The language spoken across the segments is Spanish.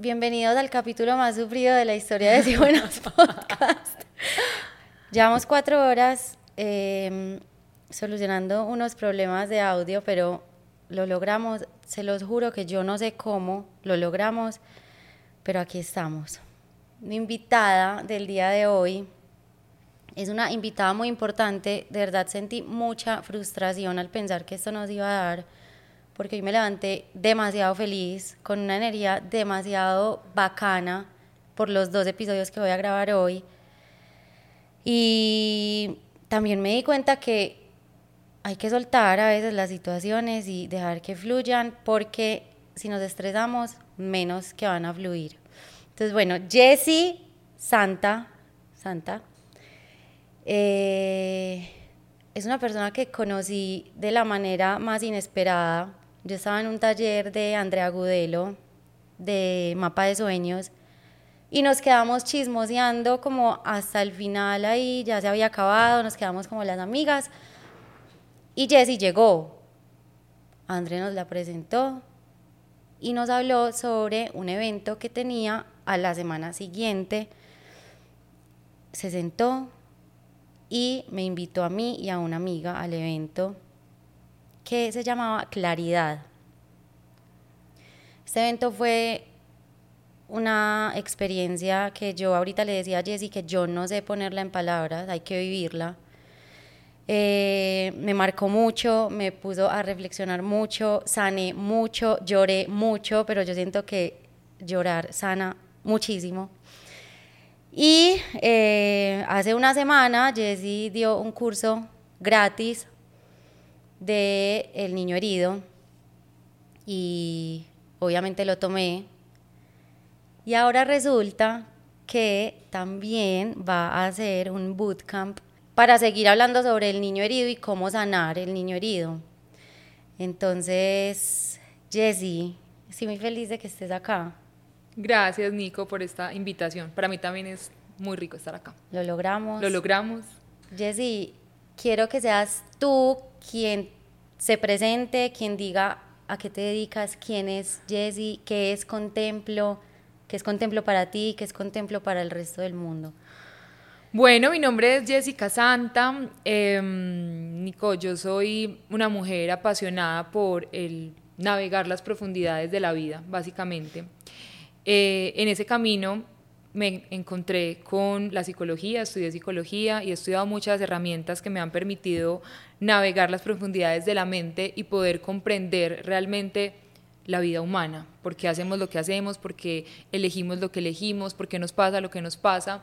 bienvenidos al capítulo más sufrido de la historia de Si Buenos Podcast. Llevamos cuatro horas em, solucionando unos problemas de audio, pero lo logramos. Se los juro que yo no sé cómo lo logramos, pero aquí estamos. Mi invitada del día de hoy es una invitada muy importante. De verdad sentí mucha frustración al pensar que esto nos iba a dar porque hoy me levanté demasiado feliz, con una energía demasiado bacana por los dos episodios que voy a grabar hoy. Y también me di cuenta que hay que soltar a veces las situaciones y dejar que fluyan, porque si nos estresamos, menos que van a fluir. Entonces, bueno, Jessie Santa, Santa, eh, es una persona que conocí de la manera más inesperada yo estaba en un taller de Andrea Gudelo, de Mapa de Sueños, y nos quedamos chismoseando como hasta el final ahí, ya se había acabado, nos quedamos como las amigas. Y Jessie llegó. Andrea nos la presentó y nos habló sobre un evento que tenía a la semana siguiente. Se sentó y me invitó a mí y a una amiga al evento que se llamaba Claridad. Este evento fue una experiencia que yo ahorita le decía a Jessie que yo no sé ponerla en palabras, hay que vivirla. Eh, me marcó mucho, me puso a reflexionar mucho, sané mucho, lloré mucho, pero yo siento que llorar sana muchísimo. Y eh, hace una semana Jessie dio un curso gratis de El Niño Herido y obviamente lo tomé. Y ahora resulta que también va a hacer un bootcamp para seguir hablando sobre el niño herido y cómo sanar el niño herido. Entonces, Jessie, estoy muy feliz de que estés acá. Gracias, Nico, por esta invitación. Para mí también es muy rico estar acá. Lo logramos. Lo logramos. Jessie, quiero que seas tú quien se presente, quien diga a qué te dedicas, quién es Jessie, qué es Contemplo, qué es Contemplo para ti, qué es Contemplo para el resto del mundo. Bueno, mi nombre es Jessica Santa. Em, Nico, yo soy una mujer apasionada por el navegar las profundidades de la vida, básicamente. Eh, en ese camino me encontré con la psicología, estudié psicología y he estudiado muchas herramientas que me han permitido navegar las profundidades de la mente y poder comprender realmente la vida humana, por qué hacemos lo que hacemos, por qué elegimos lo que elegimos, por qué nos pasa lo que nos pasa.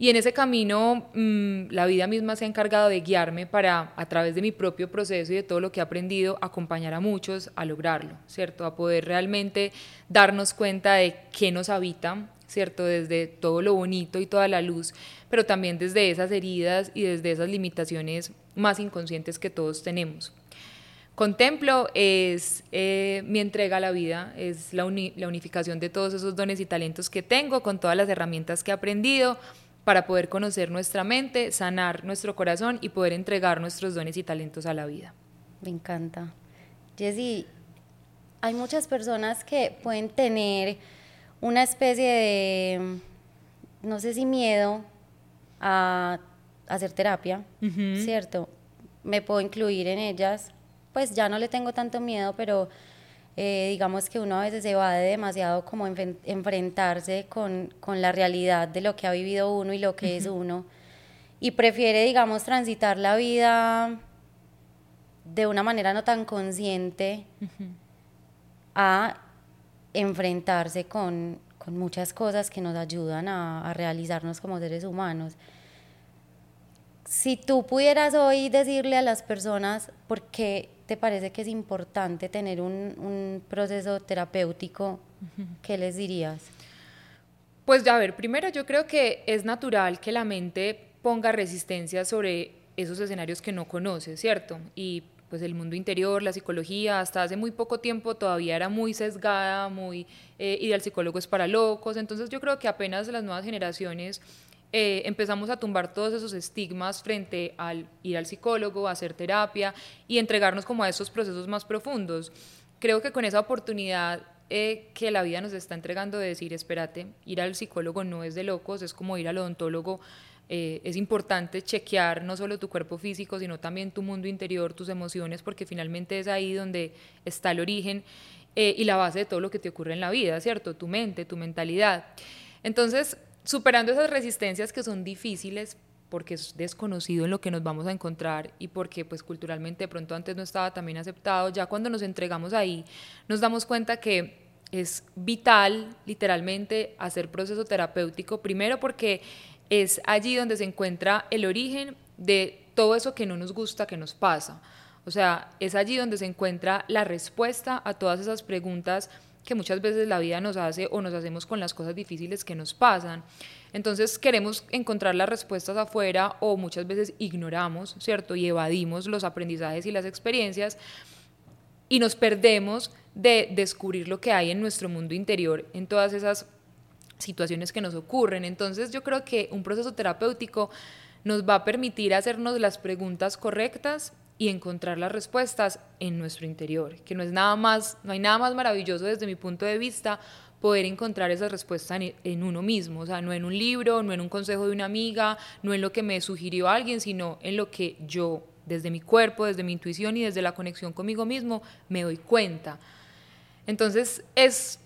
Y en ese camino mm, la vida misma se ha encargado de guiarme para, a través de mi propio proceso y de todo lo que he aprendido, acompañar a muchos a lograrlo, ¿cierto? A poder realmente darnos cuenta de qué nos habita, ¿cierto? Desde todo lo bonito y toda la luz, pero también desde esas heridas y desde esas limitaciones más inconscientes que todos tenemos. Contemplo es eh, mi entrega a la vida, es la, la unificación de todos esos dones y talentos que tengo con todas las herramientas que he aprendido para poder conocer nuestra mente, sanar nuestro corazón y poder entregar nuestros dones y talentos a la vida. Me encanta. Jessie, hay muchas personas que pueden tener una especie de, no sé si miedo a hacer terapia, ¿cierto? Me puedo incluir en ellas, pues ya no le tengo tanto miedo, pero eh, digamos que uno a veces se va de demasiado como enfrentarse con, la realidad de lo que ha vivido uno y lo que es uno, y prefiere, digamos, transitar la vida de una manera no tan consciente a enfrentarse con, muchas cosas que nos ayudan a, realizarnos como seres humanos. Si tú pudieras hoy decirle a las personas por qué te parece que es importante tener un, proceso terapéutico, ¿qué les dirías? Pues a ver, primero yo creo que es natural que la mente ponga resistencia sobre esos escenarios que no conoce, ¿cierto? Y pues el mundo interior, la psicología, hasta hace muy poco tiempo todavía era muy sesgada, muy eh, y del psicólogo es para locos, entonces yo creo que apenas las nuevas generaciones eh, empezamos a tumbar todos esos estigmas frente al ir al psicólogo, hacer terapia y entregarnos como a esos procesos más profundos. Creo que con esa oportunidad eh, que la vida nos está entregando de decir, espérate, ir al psicólogo no es de locos, es como ir al odontólogo. Eh, es importante chequear no solo tu cuerpo físico, sino también tu mundo interior, tus emociones, porque finalmente es ahí donde está el origen y la base de todo lo que te ocurre en la vida, ¿cierto? Tu mente, tu mentalidad. Entonces, superando esas resistencias que son difíciles, porque es desconocido en lo que nos vamos a encontrar y porque pues culturalmente de pronto antes no estaba también aceptado, ya cuando nos entregamos ahí nos damos cuenta que es vital literalmente hacer proceso terapéutico, primero porque es allí donde se encuentra el origen de todo eso que no nos gusta que nos pasa. O sea, es allí donde se encuentra la respuesta a todas esas preguntas que muchas veces la vida nos hace o nos hacemos con las cosas difíciles que nos pasan. Entonces queremos encontrar las respuestas afuera o muchas veces ignoramos, ¿cierto? Y evadimos los aprendizajes y las experiencias y nos perdemos de descubrir lo que hay en nuestro mundo interior, en todas esas situaciones que nos ocurren. Entonces yo creo que un proceso terapéutico nos va a permitir hacernos las preguntas correctas y encontrar las respuestas en nuestro interior, que no es nada más, no hay nada más maravilloso desde mi punto de vista poder encontrar esas respuestas en, uno mismo, o sea, no en un libro, no en un consejo de una amiga, no en lo que me sugirió alguien, sino en lo que yo, desde mi cuerpo, desde mi intuición y desde la conexión conmigo mismo, me doy cuenta. Entonces es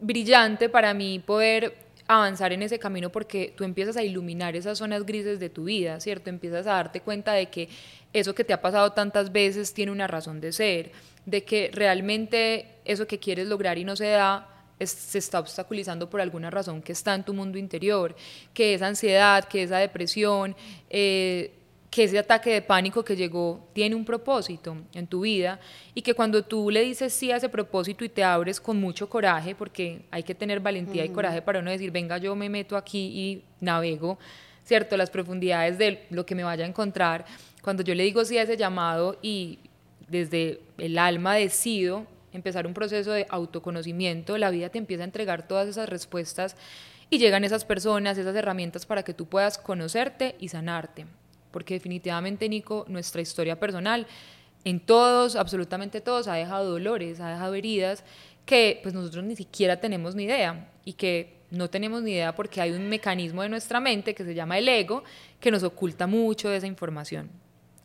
brillante para mí poder avanzar en ese camino porque tú empiezas a iluminar esas zonas grises de tu vida, ¿cierto? Empiezas a darte cuenta de que eso que te ha pasado tantas veces tiene una razón de ser, de que realmente eso que quieres lograr y no se da se está obstaculizando por alguna razón que está en tu mundo interior, que esa ansiedad, que esa depresión, eh, que ese ataque de pánico que llegó tiene un propósito en tu vida y que cuando tú le dices sí a ese propósito y te abres con mucho coraje, porque hay que tener valentía y coraje para no decir, venga, yo me meto aquí y navego, ¿cierto? Las profundidades de lo que me vaya a encontrar. Cuando yo le digo sí a ese llamado y desde el alma decido empezar un proceso de autoconocimiento, la vida te empieza a entregar todas esas respuestas y llegan esas personas, esas herramientas para que tú puedas conocerte y sanarte. Porque definitivamente, Nico, nuestra historia personal, en todos, absolutamente todos, ha dejado dolores, ha dejado heridas que pues nosotros ni siquiera tenemos ni idea y que no tenemos ni idea porque hay un mecanismo de nuestra mente que se llama el ego que nos oculta mucho de esa información.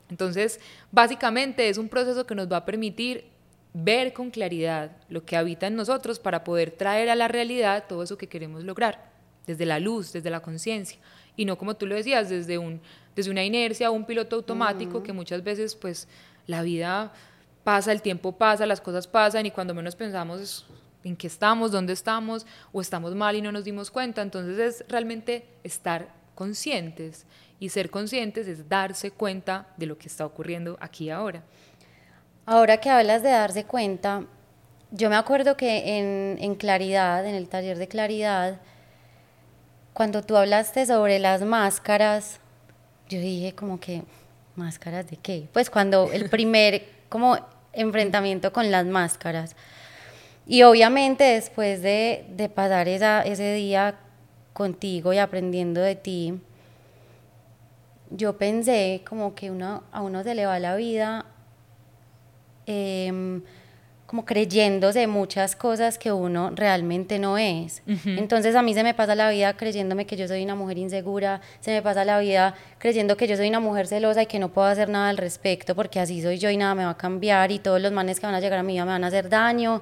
Entonces, básicamente es un proceso que nos va a permitir ver con claridad lo que habita en nosotros para poder traer a la realidad todo eso que queremos lograr, desde la luz, desde la conciencia, y no como tú lo decías, desde, un, desde una inercia un piloto automático que muchas veces pues la vida pasa, el tiempo pasa, las cosas pasan y cuando menos pensamos en qué estamos, dónde estamos, o estamos mal y no nos dimos cuenta, entonces es realmente estar conscientes y ser conscientes es darse cuenta de lo que está ocurriendo aquí ahora. Ahora que hablas de darse cuenta, yo me acuerdo que en, en Claridad, en el taller de Claridad, cuando tú hablaste sobre las máscaras, yo dije como que, ¿máscaras de qué? Pues cuando el primer como enfrentamiento con las máscaras. Y obviamente después de, de pasar esa, ese día contigo y aprendiendo de ti, yo pensé como que uno, a uno se le va la vida Em, como creyéndose muchas cosas que uno realmente no es. Entonces a mí se me pasa la vida creyéndome que yo soy una mujer insegura, se me pasa la vida creyendo que yo soy una mujer celosa y que no puedo hacer nada al respecto porque así soy yo y nada me va a cambiar y todos los manes que van a llegar a mi vida me van a hacer daño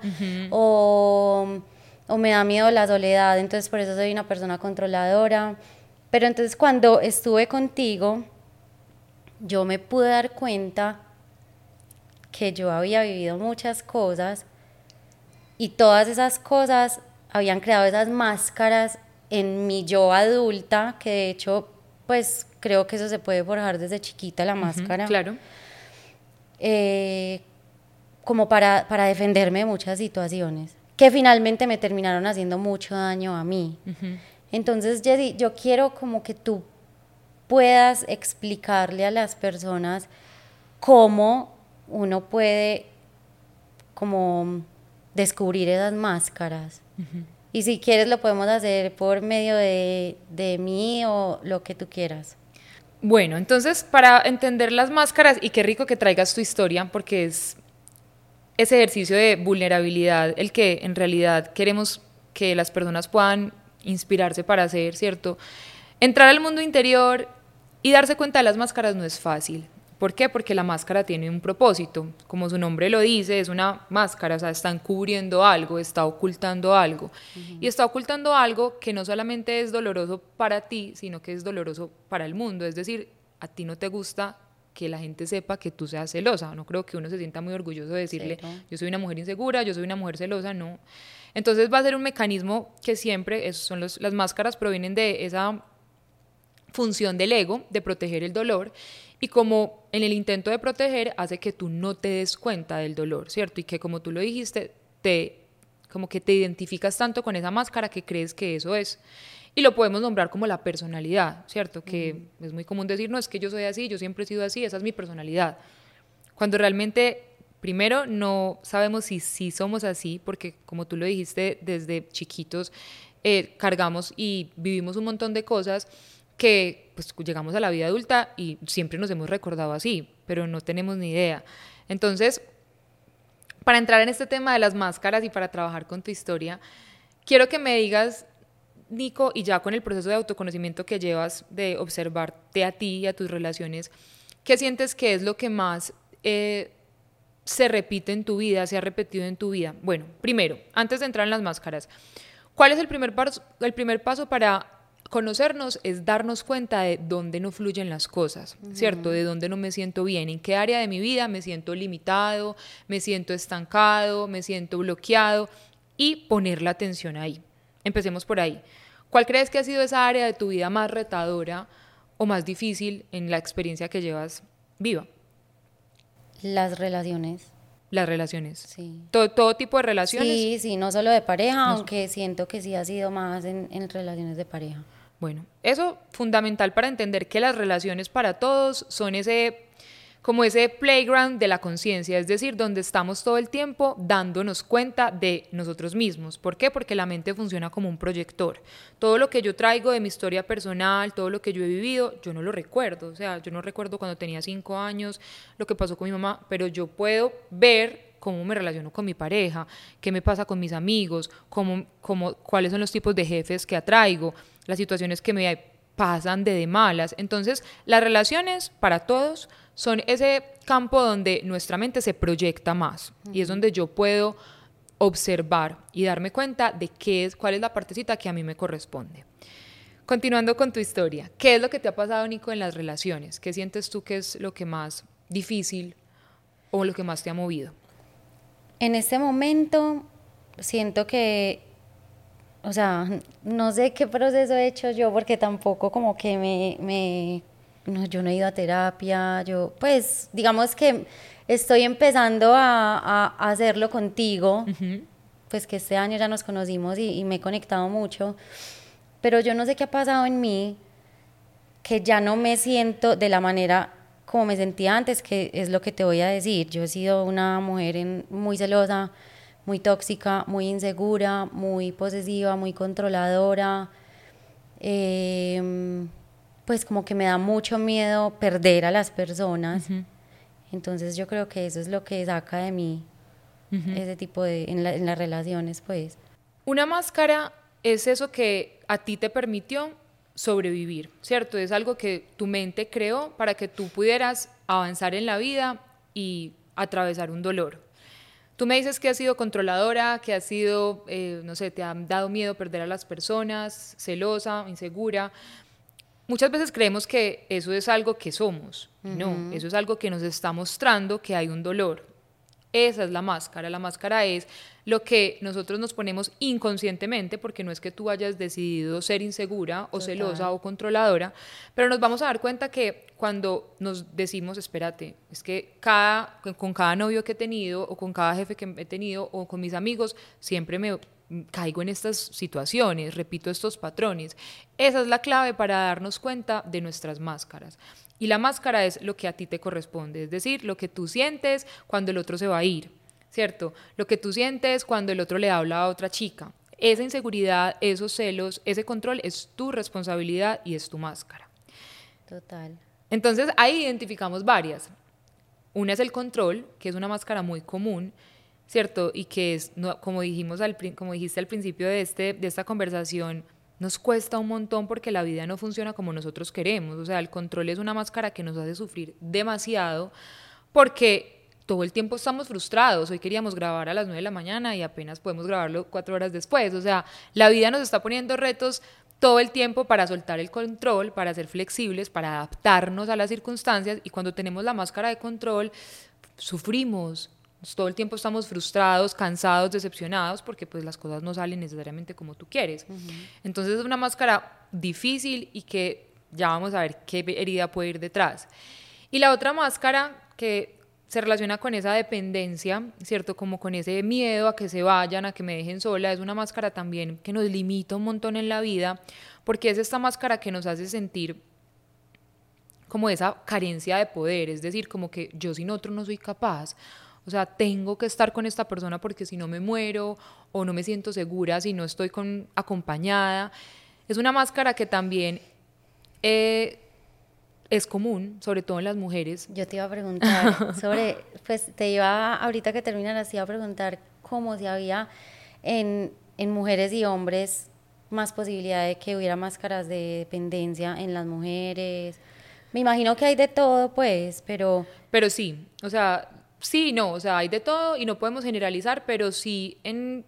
o, o me da miedo la soledad, entonces por eso soy una persona controladora. Pero entonces cuando estuve contigo, yo me pude dar cuenta que yo había vivido muchas cosas y todas esas cosas habían creado esas máscaras en mi yo adulta, que de hecho, pues creo que eso se puede forjar desde chiquita la máscara. claro. Eh, como para, para, defenderme de muchas situaciones, que finalmente me terminaron haciendo mucho daño a mí. Entonces, Jessy, yo quiero como que tú puedas explicarle a las personas cómo uno puede como descubrir esas máscaras. Y si quieres lo podemos hacer por medio de, de mí o lo que tú quieras. Bueno, entonces para entender las máscaras, y qué rico que traigas tu historia, porque es ese ejercicio de vulnerabilidad el que en realidad queremos que las personas puedan inspirarse para hacer, ¿cierto? Entrar al mundo interior y darse cuenta de las máscaras no es fácil. ¿Por qué? Porque la máscara tiene un propósito. Como su nombre lo dice, es una máscara, o sea, está encubriendo algo, está ocultando algo. Y está ocultando algo que no solamente es doloroso para ti, sino que es doloroso para el mundo. Es decir, a ti no te gusta que la gente sepa que tú seas celosa. No creo que uno se sienta muy orgulloso de decirle, yo soy una mujer insegura, yo soy una mujer celosa, no. Entonces va a ser un mecanismo que siempre, son las máscaras provienen de esa función del ego, de proteger el dolor, y como en el intento de proteger hace que tú no te des cuenta del dolor, ¿cierto? Y que como tú lo dijiste, te como que te identificas tanto con esa máscara que crees que eso es. Y lo podemos nombrar como la personalidad, ¿cierto? Que es muy común decir, no, es que yo soy así, yo siempre he sido así, esa es mi personalidad. Cuando realmente, primero, no sabemos si sí somos así, porque como tú lo dijiste, desde chiquitos eh, cargamos y vivimos un montón de cosas que pues llegamos a la vida adulta y siempre nos hemos recordado así, pero no tenemos ni idea. Entonces, para entrar en este tema de las máscaras y para trabajar con tu historia, quiero que me digas, Nico, y ya con el proceso de autoconocimiento que llevas de observarte a ti y a tus relaciones, ¿qué sientes que es lo que más eh, se repite en tu vida, se ha repetido en tu vida? Bueno, primero, antes de entrar en las máscaras, ¿cuál es el primer el primer paso para conocernos es darnos cuenta de dónde no fluyen las cosas, ¿cierto? De dónde no me siento bien, en qué área de mi vida me siento limitado, me siento estancado, me siento bloqueado y poner la atención ahí. Empecemos por ahí. ¿Cuál crees que ha sido esa área de tu vida más retadora o más difícil en la experiencia que llevas viva? Las relaciones. Las relaciones. Sí. Todo, tipo de relaciones. Sí, sí, no solo de pareja, aunque siento que sí ha sido más en relaciones de pareja. Bueno, eso fundamental para entender que las relaciones para todos son ese como ese playground de la conciencia, es decir, donde estamos todo el tiempo dándonos cuenta de nosotros mismos. ¿Por qué? Porque la mente funciona como un proyector. Todo lo que yo traigo de mi historia personal, todo lo que yo he vivido, yo no lo recuerdo. O sea, yo no recuerdo cuando tenía cinco años lo que pasó con mi mamá, pero yo puedo ver cómo me relaciono con mi pareja, qué me pasa con mis amigos, cómo, cómo, cuáles son los tipos de jefes que atraigo, las situaciones que me pasan de, de malas. Entonces, las relaciones para todos son ese campo donde nuestra mente se proyecta más y es donde yo puedo observar y darme cuenta de qué es, cuál es la partecita que a mí me corresponde. Continuando con tu historia, ¿qué es lo que te ha pasado, Nico, en las relaciones? ¿Qué sientes tú que es lo que más difícil o lo que más te ha movido? En este momento siento que, o sea, no sé qué proceso he hecho yo porque tampoco como que me, me no, yo no he ido a terapia, yo pues digamos que estoy empezando a, a hacerlo contigo, pues que este año ya nos conocimos y, y me he conectado mucho, pero yo no sé qué ha pasado en mí, que ya no me siento de la manera como me sentía antes, que es lo que te voy a decir. Yo he sido una mujer muy celosa, muy tóxica, muy insegura, muy posesiva, muy controladora. Em, pues como que me da mucho miedo perder a las personas. Entonces yo creo que eso es lo que saca de mí ese tipo de, en, en las relaciones, pues. Una máscara es eso que a ti te permitió sobrevivir, ¿cierto? Es algo que tu mente creó para que tú pudieras avanzar en la vida y atravesar un dolor. Tú me dices que has sido controladora, que has sido, eh, no sé, te ha dado miedo perder a las personas, celosa, insegura. Muchas veces creemos que eso es algo que somos. No, eso es algo que nos está mostrando que hay un dolor. Esa es la máscara. La máscara es lo que nosotros nos ponemos inconscientemente, porque no es que tú hayas decidido ser insegura o celosa o controladora, pero nos vamos a dar cuenta que cuando nos decimos, espérate, es que cada, con cada novio que he tenido o con cada jefe que he tenido o con mis amigos, siempre me caigo en estas situaciones, repito estos patrones. Esa es la clave para darnos cuenta de nuestras máscaras. Y la máscara es lo que a ti te corresponde, es decir, lo que tú sientes cuando el otro se va a ir, ¿cierto? Lo que tú sientes cuando el otro le habla a otra chica. Esa inseguridad, esos celos, ese control es tu responsabilidad y es tu máscara. Total. Entonces ahí identificamos varias. Una es el control, que es una máscara muy común, ¿cierto? Y que es, como, dijimos al, como dijiste al principio de, este, de esta conversación, nos cuesta un montón porque la vida no funciona como nosotros queremos. O sea, el control es una máscara que nos hace sufrir demasiado porque todo el tiempo estamos frustrados. Hoy queríamos grabar a las 9 de la mañana y apenas podemos grabarlo cuatro horas después. O sea, la vida nos está poniendo retos todo el tiempo para soltar el control, para ser flexibles, para adaptarnos a las circunstancias y cuando tenemos la máscara de control, sufrimos, todo el tiempo estamos frustrados, cansados, decepcionados porque pues las cosas no salen necesariamente como tú quieres. Entonces es una máscara difícil y que ya vamos a ver qué herida puede ir detrás. Y la otra máscara que se relaciona con esa dependencia, ¿cierto? Como con ese miedo a que se vayan, a que me dejen sola, es una máscara también que nos limita un montón en la vida, porque es esta máscara que nos hace sentir como esa carencia de poder, es decir, como que yo sin otro no soy capaz, o sea, tengo que estar con esta persona porque si no me muero o no me siento segura si no estoy con, acompañada. Es una máscara que también eh, es común, sobre todo en las mujeres. Yo te iba a preguntar sobre, pues te iba, ahorita que terminas, te iba a preguntar cómo si había en, en mujeres y hombres más posibilidad de que hubiera máscaras de dependencia en las mujeres. Me imagino que hay de todo, pues, pero... Pero sí, o sea, sí, no, o sea, hay de todo y no podemos generalizar, pero sí en,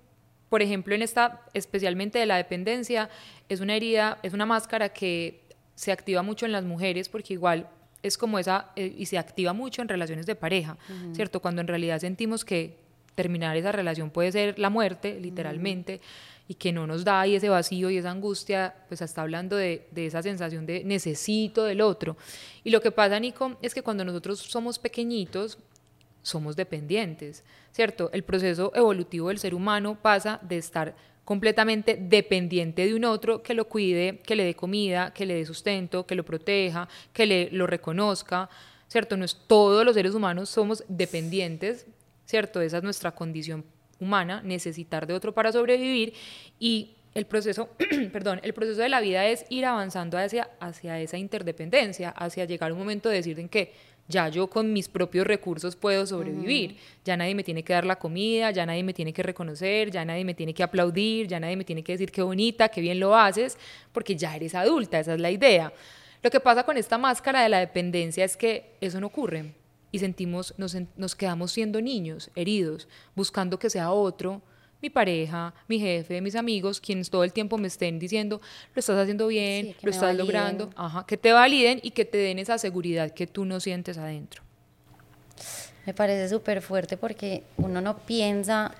por ejemplo, en esta, especialmente de la dependencia, es una herida, es una máscara que se activa mucho en las mujeres porque igual es como esa, eh, y se activa mucho en relaciones de pareja, ¿cierto? Cuando en realidad sentimos que terminar esa relación puede ser la muerte, literalmente, y que no nos da ahí ese vacío y esa angustia, pues está hablando de, de, esa sensación de necesito del otro. Y lo que pasa, Nico, es que cuando nosotros somos pequeñitos, somos dependientes, ¿cierto? El proceso evolutivo del ser humano pasa de estar completamente dependiente de un otro que lo cuide, que le dé comida, que le dé sustento, que lo proteja, que le lo reconozca, ¿cierto? No es todos los seres humanos somos dependientes, ¿cierto? Esa es nuestra condición humana, necesitar de otro para sobrevivir y el proceso, perdón, el proceso de la vida es ir avanzando hacia, hacia esa interdependencia, hacia llegar un momento de decir en que ya yo con mis propios recursos puedo sobrevivir, ya nadie me tiene que dar la comida, ya nadie me tiene que reconocer, ya nadie me tiene que aplaudir, ya nadie me tiene que decir qué bonita, qué bien lo haces, porque ya eres adulta, esa es la idea. Lo que pasa con esta máscara de la dependencia es que eso no ocurre y sentimos, nos, nos quedamos siendo niños, heridos, buscando que sea otro, mi pareja, mi jefe, mis amigos, quienes todo el tiempo me estén diciendo, lo estás haciendo bien, lo estás logrando, ajá, que te validen y que te den esa seguridad que tú no sientes adentro. Me parece súper fuerte porque uno no piensa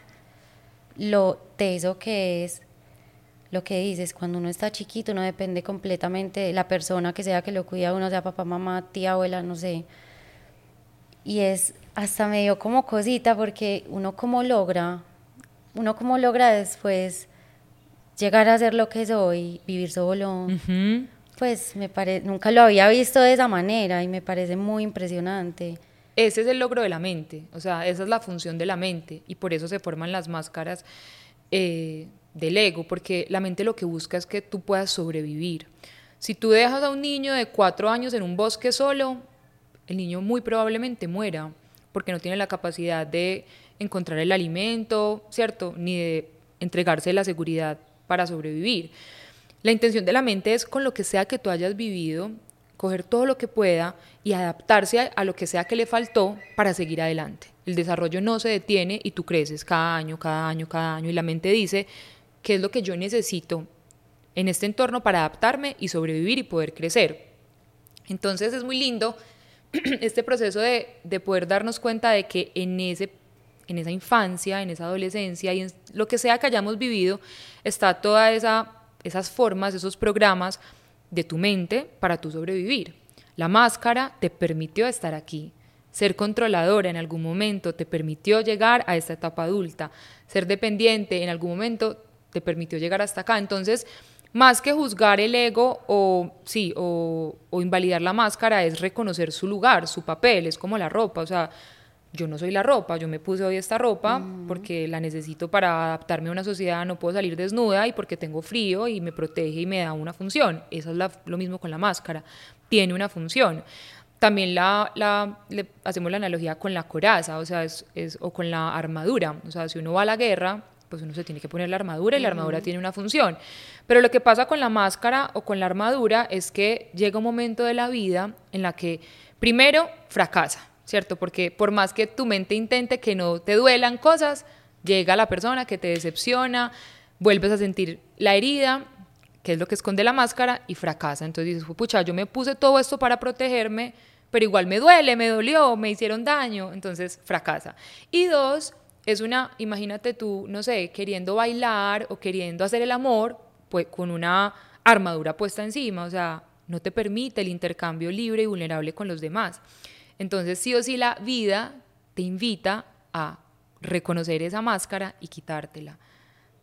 lo teso que es lo que dices, cuando uno está chiquito uno depende completamente de la persona que sea que lo cuida, uno sea papá, mamá, tía, abuela, no sé. Y es hasta medio como cosita porque uno como logra uno cómo logra después llegar a ser lo que soy, vivir solo. Pues me parece, nunca lo había visto de esa manera y me parece muy impresionante. Ese es el logro de la mente, o sea, esa es la función de la mente y por eso se forman las máscaras eh, del ego, porque la mente lo que busca es que tú puedas sobrevivir. Si tú dejas a un niño de cuatro años en un bosque solo, el niño muy probablemente muera, porque no tiene la capacidad de encontrar el alimento, ¿cierto? Ni de entregarse la seguridad para sobrevivir. La intención de la mente es con lo que sea que tú hayas vivido, coger todo lo que pueda y adaptarse a, lo que sea que le faltó para seguir adelante. El desarrollo no se detiene y tú creces cada año, cada año, cada año y la mente dice, ¿qué es lo que yo necesito en este entorno para adaptarme y sobrevivir y poder crecer? Entonces es muy lindo este proceso de, de poder darnos cuenta de que en ese en esa infancia, en esa adolescencia y en lo que sea que hayamos vivido, está toda esa esas formas, esos programas de tu mente para tu sobrevivir. La máscara te permitió estar aquí. Ser controladora en algún momento te permitió llegar a esta etapa adulta. Ser dependiente en algún momento te permitió llegar hasta acá. Entonces, más que juzgar el ego o sí, o, o invalidar la máscara, es reconocer su lugar, su papel, es como la ropa. O sea, yo no soy la ropa, yo me puse hoy esta ropa porque la necesito para adaptarme a una sociedad, no puedo salir desnuda y porque tengo frío y me protege y me da una función. Eso es lo mismo con la máscara, tiene una función. también la, la, le hacemos la analogía con la coraza, o sea, es, es, o con la armadura. O sea, si uno va a la guerra, pues uno se tiene que poner la armadura y la armadura tiene una función. Pero lo que pasa con la máscara o con la armadura es que llega un momento de la vida en la que primero fracasa, ¿cierto? Porque por más que tu mente intente que no te duelan cosas, llega la persona que te decepciona, vuelves a sentir la herida, que es lo que esconde la máscara, y fracasa. Entonces dices, pucha, yo me puse todo esto para protegerme, pero igual me duele, me dolió, me hicieron daño, entonces fracasa. Y dos, es una, imagínate tú, no sé, queriendo bailar o queriendo hacer el amor, pues con una armadura puesta encima, o sea, no te permite el intercambio libre y vulnerable con los demás. Entonces, sí o sí, la vida te invita a reconocer esa máscara y quitártela,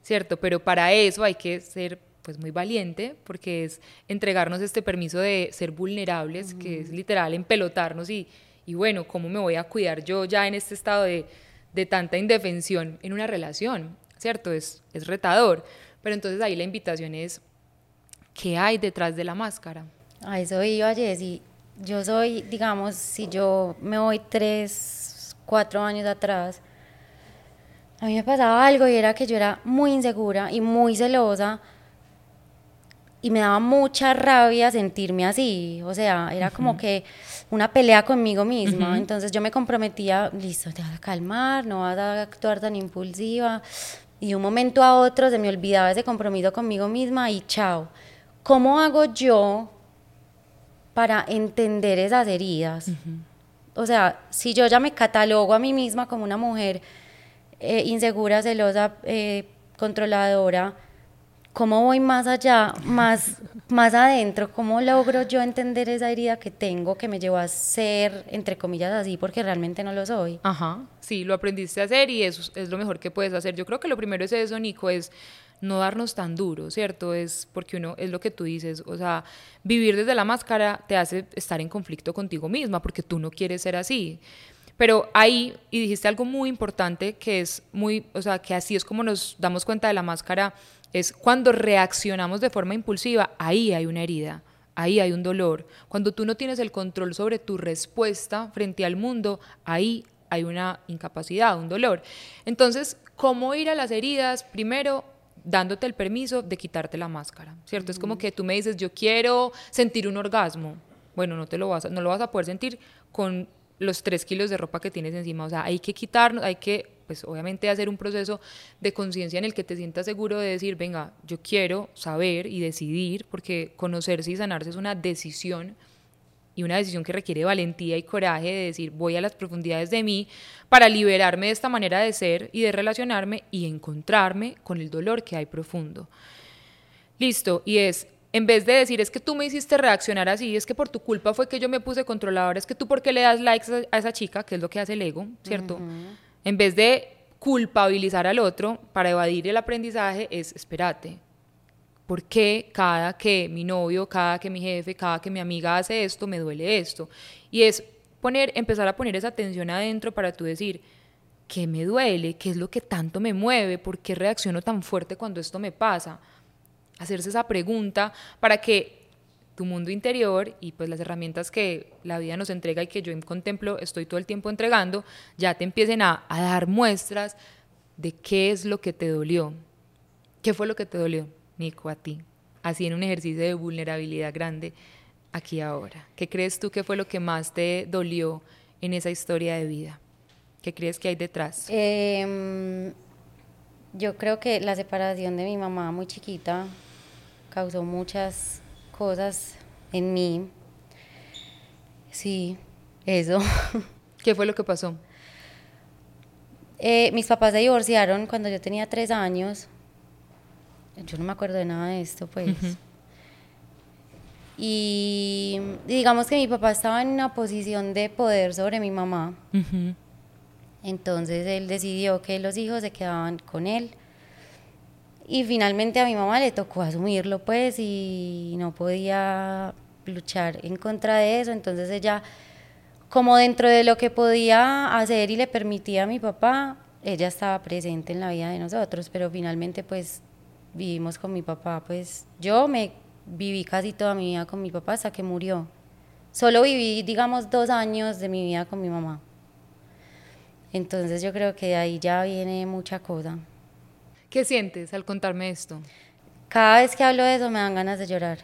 ¿cierto? Pero para eso hay que ser pues muy valiente, porque es entregarnos este permiso de ser vulnerables, que es literal empelotarnos y, y bueno, ¿cómo me voy a cuidar yo ya en este estado de, de tanta indefensión en una relación? ¿Cierto? Es, es retador. Pero entonces ahí la invitación es, ¿qué hay detrás de la máscara? A eso iba, Jessy. Yo soy, digamos, si yo me voy tres, cuatro años atrás, a mí me pasaba algo y era que yo era muy insegura y muy celosa y me daba mucha rabia sentirme así, o sea, era como que una pelea conmigo misma, entonces yo me comprometía, listo, te vas a calmar, no vas a actuar tan impulsiva, y de un momento a otro se me olvidaba ese compromiso conmigo misma y chao. ¿Cómo hago yo para entender esas heridas? O sea, si yo ya me catalogo a mí misma como una mujer eh, insegura, celosa, eh, controladora, ¿cómo voy más allá, más, más adentro? ¿Cómo logro yo entender esa herida que tengo que me llevó a ser, entre comillas, así, porque realmente no lo soy? Ajá, sí, lo aprendiste a hacer y eso es lo mejor que puedes hacer. Yo creo que lo primero es eso, Nico, es no darnos tan duro, ¿cierto? Es porque uno, es lo que tú dices, o sea, vivir desde la máscara te hace estar en conflicto contigo misma porque tú no quieres ser así. Pero ahí, y dijiste algo muy importante, que es muy, o sea, que así es como nos damos cuenta de la máscara, es cuando reaccionamos de forma impulsiva, ahí hay una herida, ahí hay un dolor. Cuando tú no tienes el control sobre tu respuesta frente al mundo, ahí hay una incapacidad, un dolor. Entonces, ¿cómo ir a las heridas? Primero, dándote el permiso de quitarte la máscara, ¿cierto? Es como que tú me dices, yo quiero sentir un orgasmo. Bueno, no, te lo vas no lo vas a poder sentir con los tres kilos de ropa que tienes encima. O sea, hay que quitarnos, hay que, pues obviamente hacer un proceso de conciencia en el que te sientas seguro de decir, venga, yo quiero saber y decidir, porque conocerse y sanarse es una decisión y una decisión que requiere valentía y coraje de decir, voy a las profundidades de mí para liberarme de esta manera de ser y de relacionarme y encontrarme con el dolor que hay profundo. Listo, y es en vez de decir, es que tú me hiciste reaccionar así, es que por tu culpa fue que yo me puse controladora, es que tú por qué le das likes a esa chica, que es lo que hace el ego, ¿cierto? En vez de culpabilizar al otro para evadir el aprendizaje, es espérate. ¿Por qué cada que mi novio, cada que mi jefe, cada que mi amiga hace esto, me duele esto? Y es poner, empezar a poner esa atención adentro para tú decir, ¿qué me duele? ¿Qué es lo que tanto me mueve? ¿Por qué reacciono tan fuerte cuando esto me pasa? hacerse esa pregunta para que tu mundo interior y pues las herramientas que la vida nos entrega y que yo contemplo, estoy todo el tiempo entregando, ya te empiecen a, a dar muestras de qué es lo que te dolió. ¿Qué fue lo que te dolió, Nico, a ti? Así en un ejercicio de vulnerabilidad grande aquí ahora. ¿Qué crees tú que fue lo que más te dolió en esa historia de vida? ¿Qué crees que hay detrás? Eh, yo creo que la separación de mi mamá muy chiquita causó muchas cosas en mí. Sí, eso. ¿Qué fue lo que pasó? Eh, mis papás se divorciaron cuando yo tenía tres años. Yo no me acuerdo de nada de esto, pues. y, digamos que mi papá estaba en una posición de poder sobre mi mamá. Entonces él decidió que los hijos se quedaban con él. Y finalmente a mi mamá le tocó asumirlo, pues, y no podía luchar en contra de eso. Entonces ella, como dentro de lo que podía hacer y le permitía a mi papá, ella estaba presente en la vida de nosotros, pero finalmente pues vivimos con mi papá, pues yo me viví casi toda mi vida con mi papá hasta que murió. solo viví, digamos, dos años de mi vida con mi mamá. Entonces yo creo que de ahí ya viene mucha cosa. ¿Qué sientes al contarme esto? Cada vez que hablo de eso me dan ganas de llorar.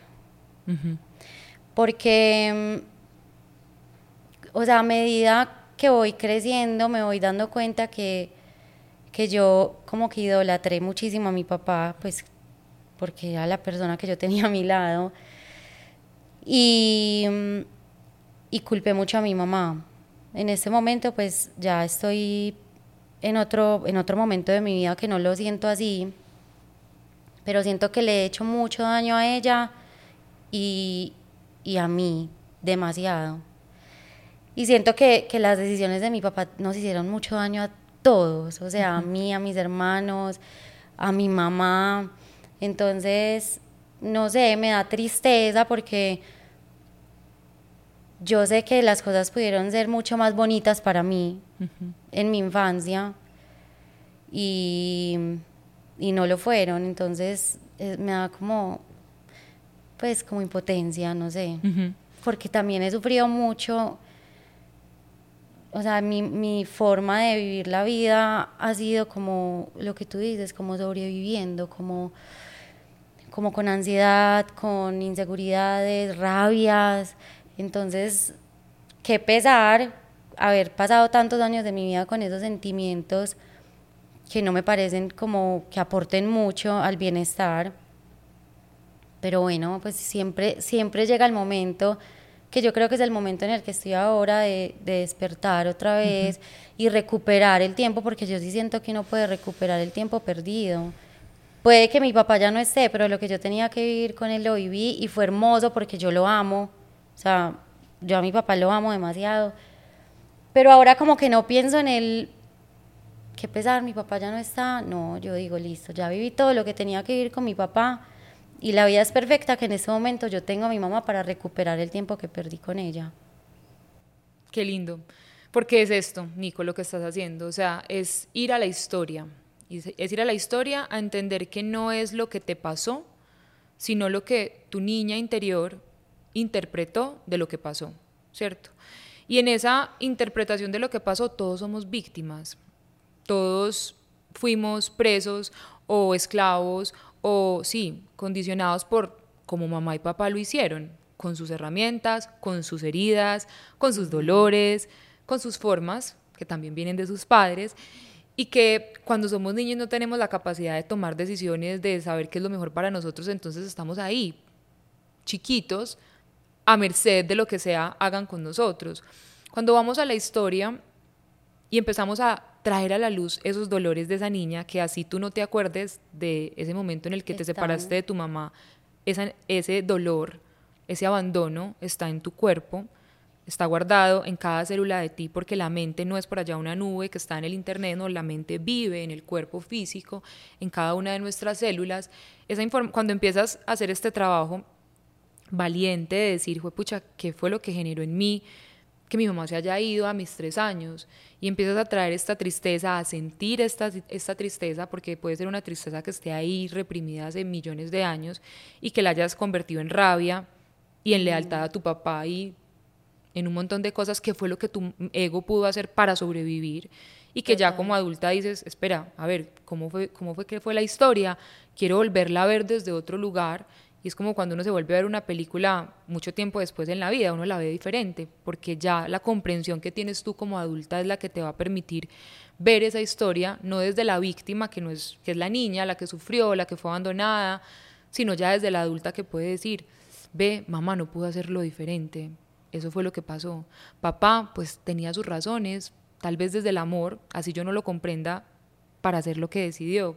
Porque, mm, o sea, a medida que voy creciendo me voy dando cuenta que, que yo como que idolatré muchísimo a mi papá, pues porque era la persona que yo tenía a mi lado. Y, mm, y culpé mucho a mi mamá. En este momento pues ya estoy en otro, en otro momento de mi vida que no lo siento así, pero siento que le he hecho mucho daño a ella y, y a mí, demasiado. Y siento que, que, las decisiones de mi papá nos hicieron mucho daño a todos, o sea, a mí, a mis hermanos, a mi mamá. Entonces, no sé, me da tristeza porque yo sé que las cosas pudieron ser mucho más bonitas para mí en mi infancia y, y, no lo fueron, entonces eh, me da como, pues como impotencia, no sé, porque también he sufrido mucho, o sea, mi, mi forma de vivir la vida ha sido como lo que tú dices, como sobreviviendo, como como con ansiedad, con inseguridades, rabias, entonces, qué pesar haber pasado tantos años de mi vida con esos sentimientos que no me parecen como que aporten mucho al bienestar. Pero bueno, pues siempre, siempre llega el momento que yo creo que es el momento en el que estoy ahora de, despertar otra vez y recuperar el tiempo, porque yo sí siento que uno puede recuperar el tiempo perdido. Puede que mi papá ya no esté, pero lo que yo tenía que vivir con él lo viví y fue hermoso porque yo lo amo o sea, yo a mi papá lo amo demasiado. Pero ahora como que no pienso en él, qué pesar, mi papá ya no está. No, yo digo, listo, ya viví todo lo que tenía que vivir con mi papá y la vida es perfecta que en este momento yo tengo a mi mamá para recuperar el tiempo que perdí con ella. Qué lindo. Porque es esto, Nico, lo que estás haciendo. O sea, es ir a la historia. Es ir a la historia a entender que no es lo que te pasó, sino lo que tu niña interior interpretó de lo que pasó, ¿cierto? Y en esa interpretación de lo que pasó, todos somos víctimas, todos fuimos presos o esclavos o, sí, condicionados por como mamá y papá lo hicieron, con sus herramientas, con sus heridas, con sus dolores, con sus formas, que también vienen de sus padres, y que cuando somos niños no tenemos la capacidad de tomar decisiones, de saber qué es lo mejor para nosotros, entonces estamos ahí, chiquitos, a merced de lo que sea hagan con nosotros. Cuando vamos a la historia y empezamos a traer a la luz esos dolores de esa niña, que así tú no te acuerdes de ese momento en el que te separaste de tu mamá, ese dolor, ese abandono está en tu cuerpo, está guardado en cada célula de ti, porque la mente no es por allá una nube que está en el internet, no, la mente vive en el cuerpo físico, en cada una de nuestras células. Esa cuando empiezas a hacer este trabajo, valiente de decir, pucha, ¿qué fue lo que generó en mí que mi mamá se haya ido a mis tres años? Y empiezas a traer esta tristeza, a sentir esta, esta tristeza, porque puede ser una tristeza que esté ahí reprimida hace millones de años y que la hayas convertido en rabia y en lealtad a tu papá y en un montón de cosas que fue lo que tu ego pudo hacer para sobrevivir y que ya como adulta dices, espera, a ver, ¿cómo fue, cómo fue que fue la historia? Quiero volverla a ver desde otro lugar y es como cuando uno se vuelve a ver una película mucho tiempo después en la vida, uno la ve diferente, porque ya la comprensión que tienes tú como adulta es la que te va a permitir ver esa historia, no desde la víctima, que, no es, que es la niña, la que sufrió, la que fue abandonada, sino ya desde la adulta que puede decir, ve, mamá no pudo hacerlo diferente, eso fue lo que pasó. Papá, pues tenía sus razones, tal vez desde el amor, así yo no lo comprenda, para hacer lo que decidió.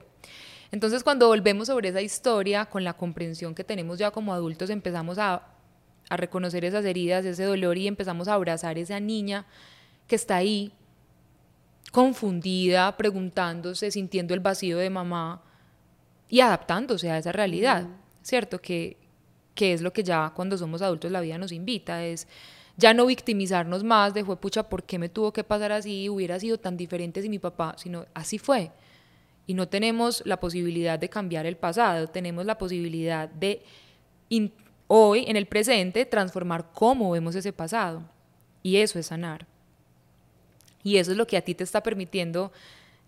Entonces cuando volvemos sobre esa historia, con la comprensión que tenemos ya como adultos, empezamos a, reconocer esas heridas, ese dolor y empezamos a abrazar a esa niña que está ahí, confundida, preguntándose, sintiendo el vacío de mamá y adaptándose a esa realidad, ¿cierto? Que, que es lo que ya cuando somos adultos la vida nos invita, es ya no victimizarnos más de, pucha, ¿por qué me tuvo que pasar así? Hubiera sido tan diferente si mi papá, sino así fue y no tenemos la posibilidad de cambiar el pasado, tenemos la posibilidad de hoy, en el presente, transformar cómo vemos ese pasado. Y eso es sanar. Y eso es lo que a ti te está permitiendo,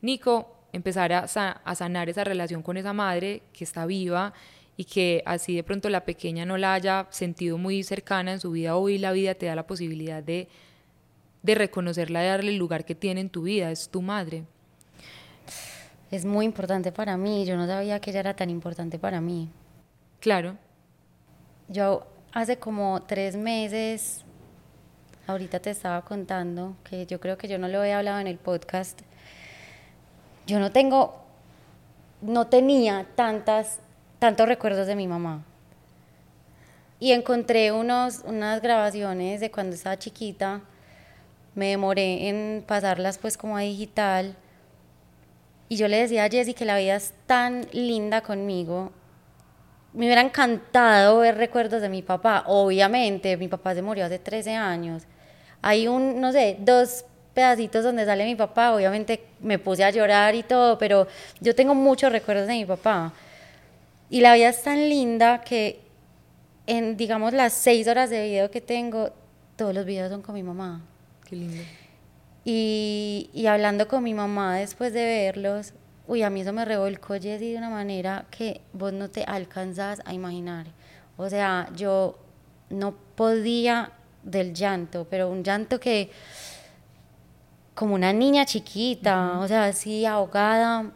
Nico, empezar a, sanar esa relación con esa madre que está viva y que así de pronto la pequeña no la haya sentido muy cercana en su vida, hoy la vida te da la posibilidad de, de reconocerla, y darle el lugar que tiene en tu vida, es tu madre. Es muy importante para mí, yo no sabía que ella era tan importante para mí. Claro. Yo hace como tres meses, ahorita te estaba contando, que yo creo que yo no lo he hablado en el podcast, yo no tengo, no tenía tantas tantos recuerdos de mi mamá. Y encontré unos, unas grabaciones de cuando estaba chiquita. Me demoré en pasarlas pues como a digital. Y yo le decía a Jessie que la vida es tan linda conmigo. Me hubiera encantado ver recuerdos de mi papá. Obviamente, mi papá se murió hace 13 años. Hay un, no sé, dos pedacitos donde sale mi papá. Obviamente me puse a llorar y todo, pero yo tengo muchos recuerdos de mi papá. Y la vida es tan linda que en, digamos, las seis horas de video que tengo, todos los videos son con mi mamá. Qué lindo. Y, y hablando con mi mamá después de verlos, uy, a mí eso me revolcó Jessy de una manera que vos no te alcanzas a imaginar. O sea, yo no podía del llanto, pero un llanto que como una niña chiquita, o sea, así ahogada,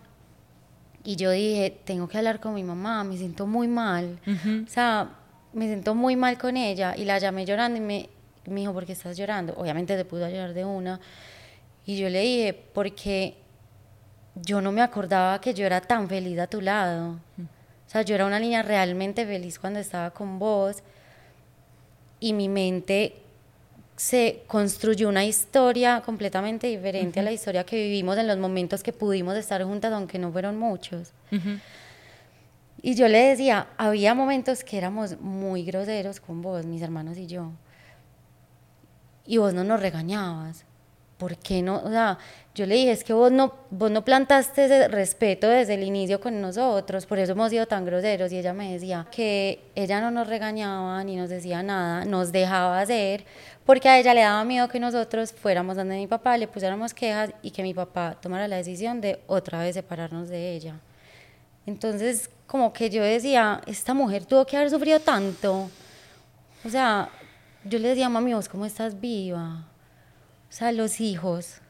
y yo dije, tengo que hablar con mi mamá, me siento muy mal. O sea, me siento muy mal con ella. Y la llamé llorando y me, me dijo, ¿por qué estás llorando? Obviamente te pudo llorar de una. Y yo le dije, porque yo no me acordaba que yo era tan feliz a tu lado. O sea, yo era una niña realmente feliz cuando estaba con vos. Y mi mente se construyó una historia completamente diferente a la historia que vivimos en los momentos que pudimos estar juntas, aunque no fueron muchos. Y yo le decía, había momentos que éramos muy groseros con vos, mis hermanos y yo. Y vos no nos regañabas. ¿Por qué no? O sea, yo le dije, es que vos no, vos no plantaste ese respeto desde el inicio con nosotros, por eso hemos sido tan groseros. Y ella me decía que ella no nos regañaba ni nos decía nada, nos dejaba hacer, porque a ella le daba miedo que nosotros fuéramos donde mi papá, le pusiéramos quejas y que mi papá tomara la decisión de otra vez separarnos de ella. Entonces, como que yo decía, esta mujer tuvo que haber sufrido tanto. O sea, yo le decía, mami, vos cómo estás viva. Sea, los hijos,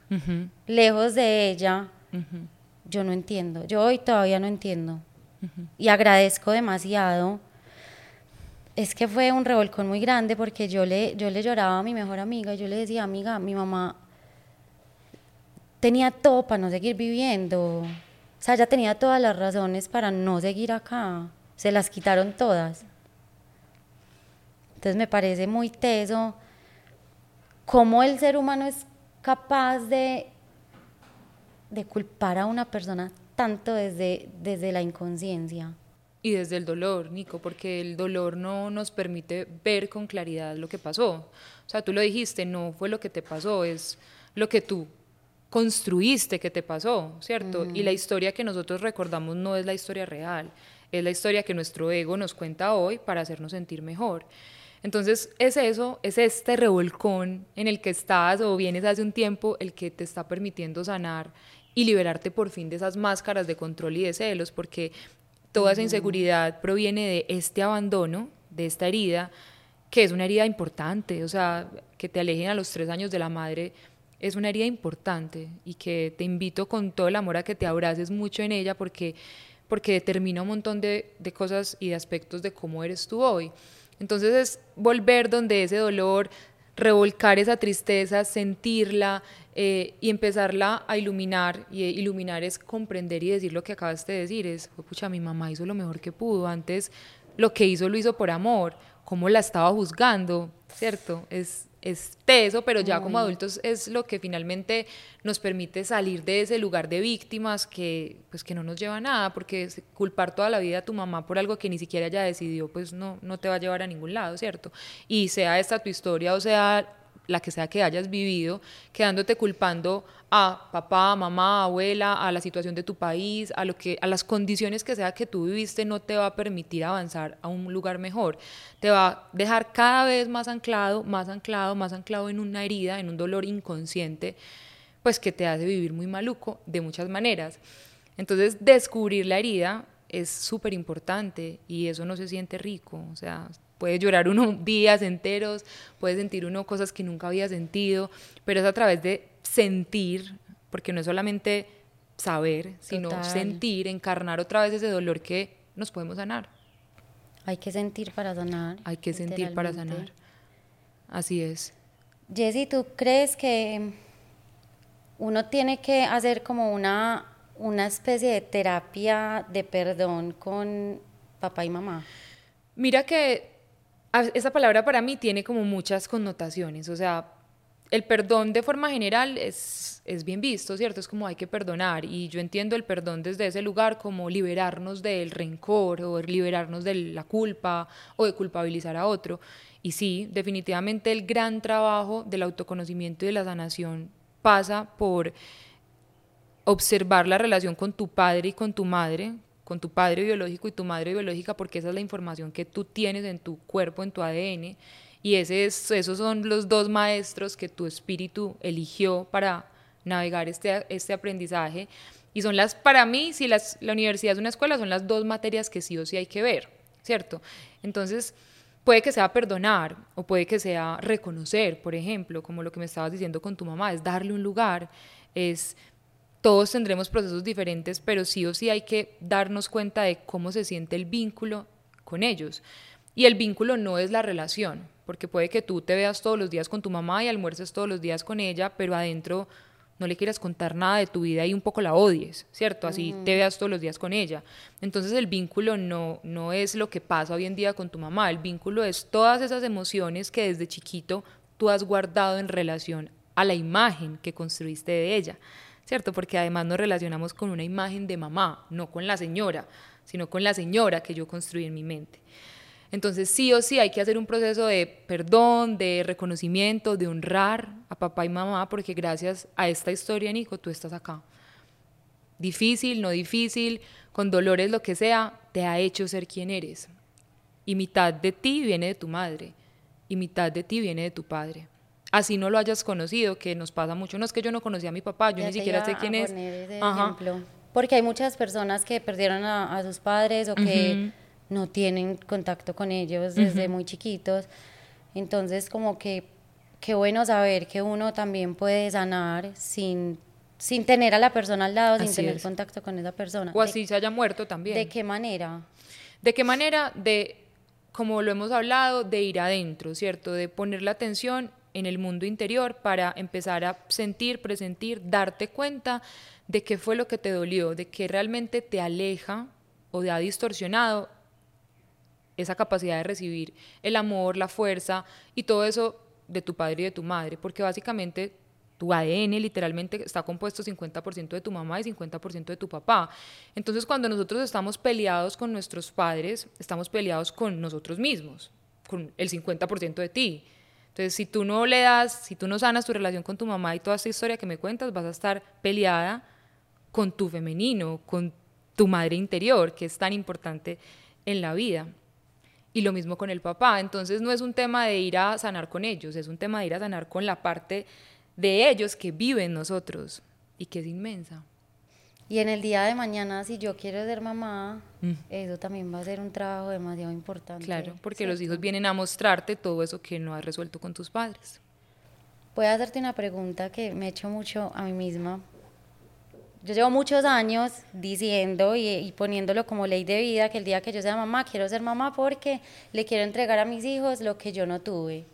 lejos de ella, yo no entiendo. Yo hoy todavía no entiendo. Y agradezco demasiado es que fue un revolcón muy grande porque yo le, yo le lloraba a mi mejor amiga y yo le decía, amiga, mi mamá tenía todo para no seguir viviendo. O sea, ella tenía todas las razones para no seguir acá. Se las quitaron todas. Entonces me parece muy teso cómo el ser humano es capaz de, de culpar a una persona tanto desde, desde la inconsciencia y desde el dolor, Nico, porque el dolor no nos permite ver con claridad lo que pasó. O sea, tú lo dijiste, no fue lo que te pasó, es lo que tú construiste que te pasó, ¿cierto? Y la historia que nosotros recordamos no es la historia real, es la historia que nuestro ego nos cuenta hoy para hacernos sentir mejor. Entonces es eso, es este revolcón en el que estás o vienes hace un tiempo el que te está permitiendo sanar y liberarte por fin de esas máscaras de control y de celos, porque Toda esa inseguridad proviene de este abandono, de esta herida, que es una herida importante, o sea, que te alejen a los tres años de la madre es una herida importante y que te invito con todo el amor a que te abraces mucho en ella porque, porque determina un montón de, de cosas y de aspectos de cómo eres tú hoy. Entonces es volver donde ese dolor, revolcar esa tristeza, sentirla, eh, y empezarla a iluminar, y eh, iluminar es comprender y decir lo que acabaste de decir, es, pucha, mi mamá hizo lo mejor que pudo, antes lo que hizo lo hizo por amor, cómo la estaba juzgando, ¿cierto? Es, es teso, pero ya como adultos es lo que finalmente nos permite salir de ese lugar de víctimas que, pues, que no nos lleva a nada, porque culpar toda la vida a tu mamá por algo que ni siquiera ella decidió, pues no, no te va a llevar a ningún lado, ¿cierto? Y sea esta tu historia o sea la que sea que hayas vivido, quedándote culpando a papá, mamá, abuela, a la situación de tu país, a lo que a las condiciones que sea que tú viviste no te va a permitir avanzar a un lugar mejor. Te va a dejar cada vez más anclado, más anclado, más anclado en una herida, en un dolor inconsciente, pues que te hace vivir muy maluco de muchas maneras. Entonces, descubrir la herida es súper importante y eso no se siente rico, o sea, Puede llorar uno días enteros, puede sentir uno cosas que nunca había sentido, pero es a través de sentir, porque no es solamente saber, sino sentir, encarnar otra vez ese dolor que nos podemos sanar. Hay que sentir para sanar. Hay que sentir para sanar. Así es. Jessy, ¿tú crees que uno tiene que hacer como una, una especie de terapia de perdón con papá y mamá? Mira que esa palabra para mí tiene como muchas connotaciones, o sea, el perdón de forma general es, es bien visto, ¿cierto? Es como hay que perdonar y yo entiendo el perdón desde ese lugar como liberarnos del rencor o liberarnos de la culpa o de culpabilizar a otro. Y sí, definitivamente el gran trabajo del autoconocimiento y de la sanación pasa por observar la relación con tu padre y con tu madre, con tu padre biológico y tu madre biológica, porque esa es la información que tú tienes en tu cuerpo, en tu ADN, y ese esos son los dos maestros que tu espíritu eligió para navegar este, este aprendizaje. Y son las, para mí, si las, la universidad es una escuela, son las dos materias que sí o sí hay que ver, ¿cierto? Entonces, puede que sea perdonar o puede que sea reconocer, por ejemplo, como lo que me estabas diciendo con tu mamá, es darle un lugar, es todos tendremos procesos diferentes, pero sí o sí hay que darnos cuenta de cómo se siente el vínculo con ellos. Y el vínculo no es la relación, porque puede que tú te veas todos los días con tu mamá y almuerces todos los días con ella, pero adentro no le quieras contar nada de tu vida y un poco la odies, ¿cierto? Así te veas todos los días con ella. Entonces el vínculo no, no es lo que pasa hoy en día con tu mamá, el vínculo es todas esas emociones que desde chiquito tú has guardado en relación a la imagen que construiste de ella. ¿Cierto? Porque además nos relacionamos con una imagen de mamá, no con la señora, sino con la señora que yo construí en mi mente. Entonces sí o sí hay que hacer un proceso de perdón, de reconocimiento, de honrar a papá y mamá, porque gracias a esta historia, Nico, tú estás acá. Difícil, no difícil, con dolores, lo que sea, te ha hecho ser quien eres. Y mitad de ti viene de tu madre, y mitad de ti viene de tu padre así no lo hayas conocido, que nos pasa mucho. No es que yo no conocía a mi papá, yo ni siquiera sé quién es. Ejemplo. Porque hay muchas personas que perdieron a, sus padres o que no tienen contacto con ellos desde muy chiquitos. Entonces, como que qué bueno saber que uno también puede sanar sin, sin tener a la persona al lado, sin tener contacto con esa persona. O así se haya muerto también. ¿De qué manera? ¿De qué manera? De, como lo hemos hablado, de ir adentro, ¿cierto? De poner la atención en el mundo interior para empezar a sentir, presentir, darte cuenta de qué fue lo que te dolió, de qué realmente te aleja o te ha distorsionado esa capacidad de recibir el amor, la fuerza y todo eso de tu padre y de tu madre, porque básicamente tu ADN literalmente está compuesto 50% de tu mamá y 50% de tu papá. Entonces cuando nosotros estamos peleados con nuestros padres, estamos peleados con nosotros mismos, con el 50% de ti. Entonces, si tú no le das, si tú no sanas tu relación con tu mamá y toda esta historia que me cuentas, vas a estar peleada con tu femenino, con tu madre interior, que es tan importante en la vida. Y lo mismo con el papá. Entonces, no es un tema de ir a sanar con ellos, es un tema de ir a sanar con la parte de ellos que vive en nosotros y que es inmensa. Y en el día de mañana, si yo quiero ser mamá, mm. eso también va a ser un trabajo demasiado importante. Claro, porque los hijos vienen a mostrarte todo eso que no has resuelto con tus padres. Voy a hacerte una pregunta que me he hecho mucho a mí misma. Yo llevo muchos años diciendo y, poniéndolo como ley de vida que el día que yo sea mamá, quiero ser mamá porque le quiero entregar a mis hijos lo que yo no tuve.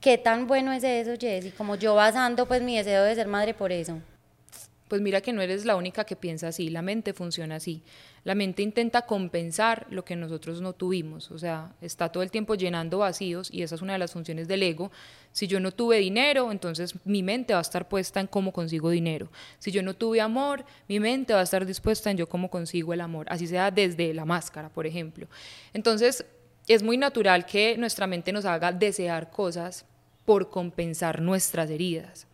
¿Qué tan bueno es eso, Jessy? Como yo basando pues mi deseo de ser madre por eso. Pues mira que no eres la única que piensa así, la mente funciona así. La mente intenta compensar lo que nosotros no tuvimos, o sea, está todo el tiempo llenando vacíos y esa es una de las funciones del ego. Si yo no tuve dinero, entonces mi mente va a estar puesta en cómo consigo dinero. Si yo no tuve amor, mi mente va a estar dispuesta en yo cómo consigo el amor, así sea desde la máscara, por ejemplo. Entonces, es muy natural que nuestra mente nos haga desear cosas por compensar nuestras heridas,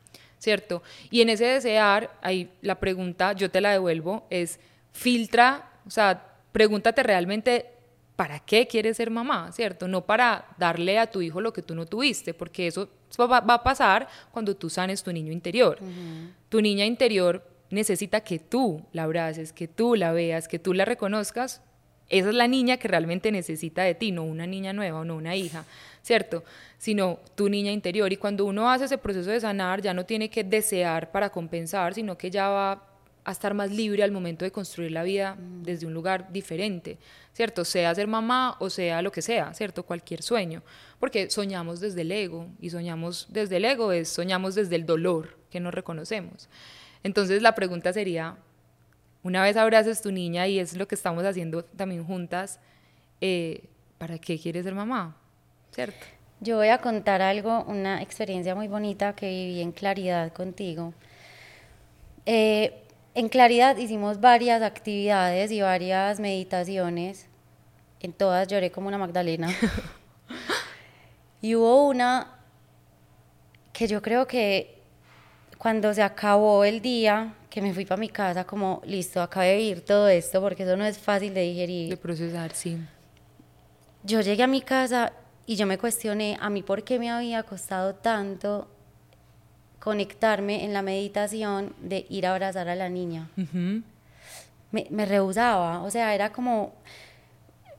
¿cierto? Y en ese desear, ahí la pregunta, yo te la devuelvo, es filtra, o sea, pregúntate realmente ¿para qué quieres ser mamá? ¿Cierto? No para darle a tu hijo lo que tú no tuviste, porque eso va, a pasar cuando tú sanes tu niño interior. Tu niña interior necesita que tú la abraces, que tú la veas, que tú la reconozcas. Esa es la niña que realmente necesita de ti, no una niña nueva o no una hija, ¿cierto? Sino tu niña interior. Y cuando uno hace ese proceso de sanar, ya no tiene que desear para compensar, sino que ya va a estar más libre al momento de construir la vida desde un lugar diferente, ¿cierto? Sea ser mamá o sea lo que sea, ¿cierto? Cualquier sueño, porque soñamos desde el ego y soñamos desde el ego es soñamos desde el dolor que no reconocemos. Entonces la pregunta sería, una vez abraces tu niña y es lo que estamos haciendo también juntas, eh, ¿para qué quieres ser mamá? ¿Cierto? Yo voy a contar algo, una experiencia muy bonita que viví en claridad contigo. Eh, en Claridad hicimos varias actividades y varias meditaciones. En todas lloré como una Magdalena. y hubo una que yo creo que cuando se acabó el día, que me fui para mi casa como, listo, acabé de vivir todo esto, porque eso no es fácil de digerir. De procesar, sí. Yo llegué a mi casa y yo me cuestioné a mí por qué me había costado tanto conectarme en la meditación de ir a abrazar a la niña. me, me rehusaba, o sea, era como,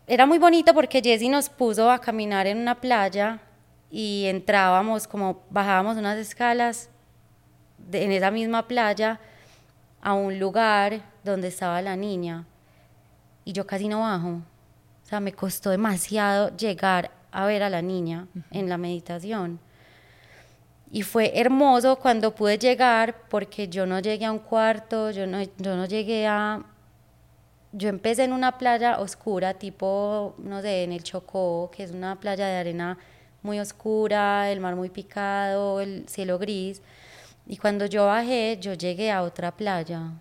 era muy bonito porque Jessie nos puso a caminar en una playa y entrábamos, como bajábamos unas escalas en esa misma playa a un lugar donde estaba la niña y yo casi no bajo. O sea, me costó demasiado llegar a ver a la niña en la meditación. Y fue hermoso cuando pude llegar porque yo no llegué a un cuarto, yo no, yo no llegué a... Yo empecé en una playa oscura, tipo, no sé, en el Chocó, que es una playa de arena muy oscura, el mar muy picado, el cielo gris. Y cuando yo bajé, yo llegué a otra playa.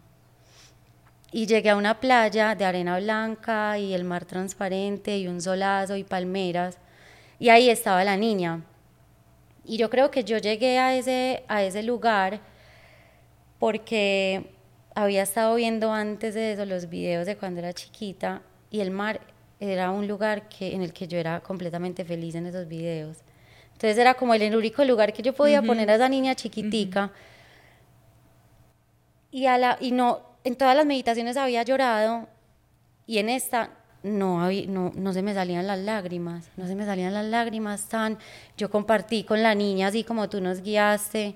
Y llegué a una playa de arena blanca y el mar transparente y un solazo y palmeras. Y ahí estaba la niña. Y yo creo que yo llegué a ese, a ese lugar porque había estado viendo antes de eso los videos de cuando era chiquita y el mar era un lugar que, en el que yo era completamente feliz en esos videos. Entonces era como el único lugar que yo podía poner a esa niña chiquitica. y, a la, y no, en todas las meditaciones había llorado y en esta no, no, no se me salían las lágrimas, no se me salían las lágrimas tan... Yo compartí con la niña así como tú nos guiaste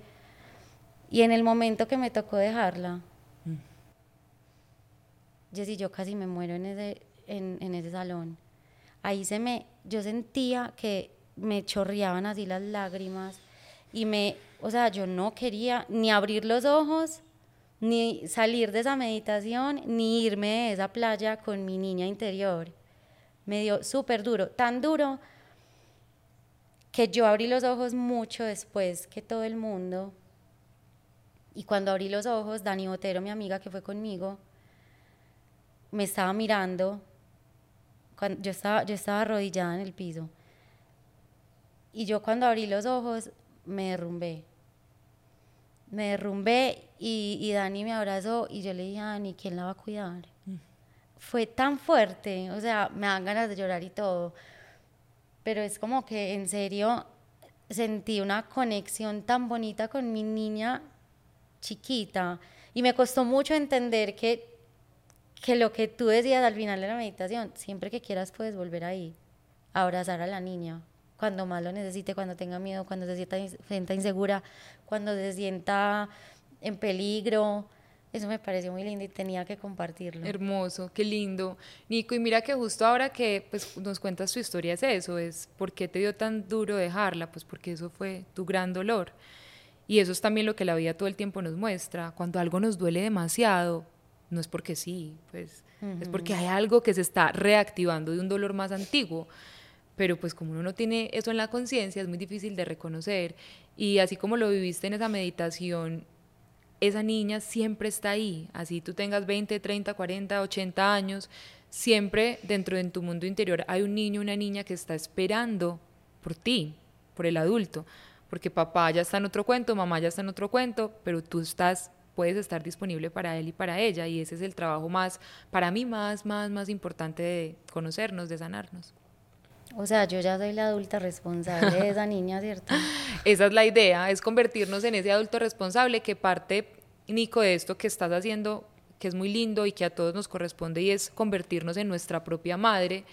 y en el momento que me tocó dejarla, mm. Jessy, yo casi me muero en ese, en, en ese salón. Ahí se me, yo sentía que me chorreaban así las lágrimas y me, o sea, yo no quería ni abrir los ojos ni salir de esa meditación, ni irme de esa playa con mi niña interior. Me dio súper duro, tan duro que yo abrí los ojos mucho después que todo el mundo. Y cuando abrí los ojos, Dani Botero, mi amiga que fue conmigo, me estaba mirando. Cuando yo, estaba, yo estaba arrodillada en el piso. Y yo cuando abrí los ojos, me derrumbé me derrumbé y, Dani me abrazó y yo le dije a Dani, ¿quién la va a cuidar? Mm. Fue tan fuerte, o sea, me dan ganas de llorar y todo, pero es como que en serio sentí una conexión tan bonita con mi niña chiquita y me costó mucho entender que, que lo que tú decías al final de la meditación, siempre que quieras puedes volver ahí, a abrazar a la niña, cuando más lo necesite, cuando tenga miedo, cuando se sienta, sienta insegura, cuando se sienta en peligro. Eso me pareció muy lindo y tenía que compartirlo. Hermoso, qué lindo. Nico, y mira que justo ahora que pues, nos cuentas tu historia es eso, es por qué te dio tan duro dejarla, pues porque eso fue tu gran dolor. Y eso es también lo que la vida todo el tiempo nos muestra. Cuando algo nos duele demasiado, no es porque sí, pues es porque hay algo que se está reactivando de un dolor más antiguo pero pues como uno no tiene eso en la conciencia es muy difícil de reconocer. Y así como lo viviste en esa meditación, esa niña siempre está ahí, así tú tengas 20, 30, 40, 80 años, siempre dentro de tu mundo interior hay un niño, una niña que está esperando por ti, por el adulto, porque papá ya está en otro cuento, mamá ya está en otro cuento, pero tú estás puedes estar disponible para él y para ella. Y ese es el trabajo más para mí más más más importante de conocernos, de sanarnos. O sea, yo ya soy la adulta responsable de esa niña, ¿cierto? Esa es la idea, es convertirnos en ese adulto responsable que parte, Nico, de esto que estás haciendo, que es muy lindo y que a todos nos corresponde, y es convertirnos en nuestra propia madre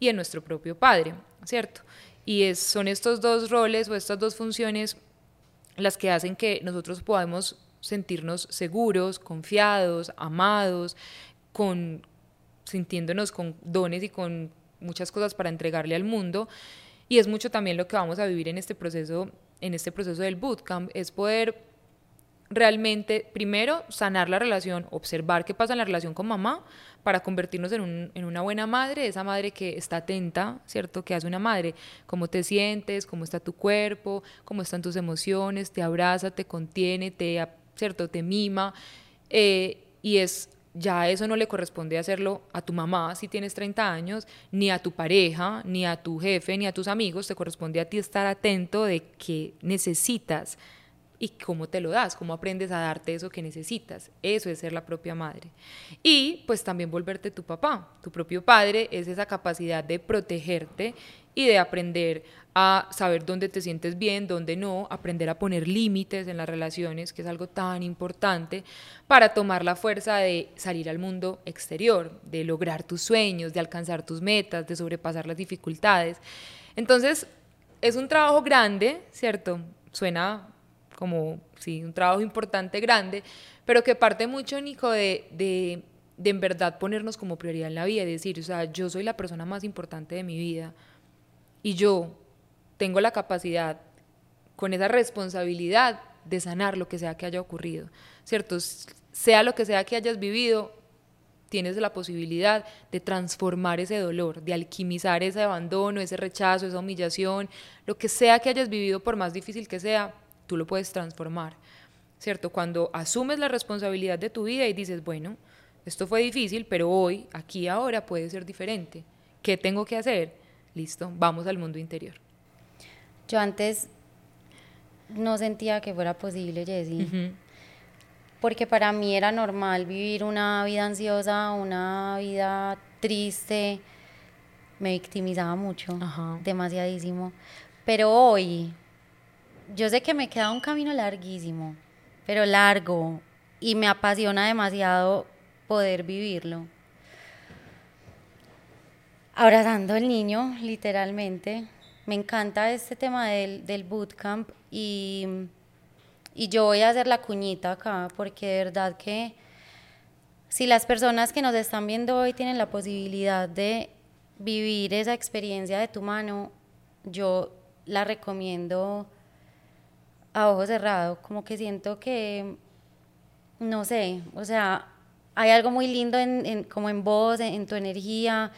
y en nuestro propio padre, ¿cierto? Y es, son estos dos roles o estas dos funciones las que hacen que nosotros podamos sentirnos seguros, confiados, amados, con, sintiéndonos con dones y con muchas cosas para entregarle al mundo. Y es mucho también lo que vamos a vivir en este proceso, en este proceso del bootcamp, es poder realmente, primero, sanar la relación, observar qué pasa en la relación con mamá para convertirnos en, un, en, una buena madre, esa madre que está atenta, ¿cierto? Que hace una madre, cómo te sientes, cómo está tu cuerpo, cómo están tus emociones, te abraza, te contiene, te, ¿cierto? Te mima. Eh, y es ya eso no le corresponde hacerlo a tu mamá si tienes 30 años, ni a tu pareja, ni a tu jefe, ni a tus amigos, te corresponde a ti estar atento de qué necesitas y cómo te lo das, cómo aprendes a darte eso que necesitas. Eso es ser la propia madre. Y pues también volverte tu papá. Tu propio padre es esa capacidad de protegerte y de aprender a saber dónde te sientes bien, dónde no, aprender a poner límites en las relaciones, que es algo tan importante, para tomar la fuerza de salir al mundo exterior, de lograr tus sueños, de alcanzar tus metas, de sobrepasar las dificultades. Entonces, es un trabajo grande, ¿cierto? Suena como, sí, un trabajo importante, grande, pero que parte mucho, Nico, de, de, de en verdad ponernos como prioridad en la vida y decir, o sea, yo soy la persona más importante de mi vida y yo tengo la capacidad, con esa responsabilidad, de sanar lo que sea que haya ocurrido, ¿cierto? Sea lo que sea que hayas vivido, tienes la posibilidad de transformar ese dolor, de alquimizar ese abandono, ese rechazo, esa humillación, lo que sea que hayas vivido, por más difícil que sea, tú lo puedes transformar, ¿cierto? Cuando asumes la responsabilidad de tu vida y dices, bueno, esto fue difícil, pero hoy, aquí, ahora puede ser diferente. ¿Qué tengo que hacer? Listo, vamos al mundo interior. Yo antes no sentía que fuera posible, Jessie. Porque para mí era normal vivir una vida ansiosa, una vida triste. Me victimizaba mucho, demasiadísimo. Pero hoy, yo sé que me queda un camino larguísimo, pero largo. Y me apasiona demasiado poder vivirlo. Abrazando al niño, literalmente me encanta este tema del, del bootcamp y, y yo voy a hacer la cuñita acá porque de verdad que si las personas que nos están viendo hoy tienen la posibilidad de vivir esa experiencia de tu mano, yo la recomiendo a ojo cerrado, como que siento que, no sé, o sea, hay algo muy lindo en, como en vos, en tu energía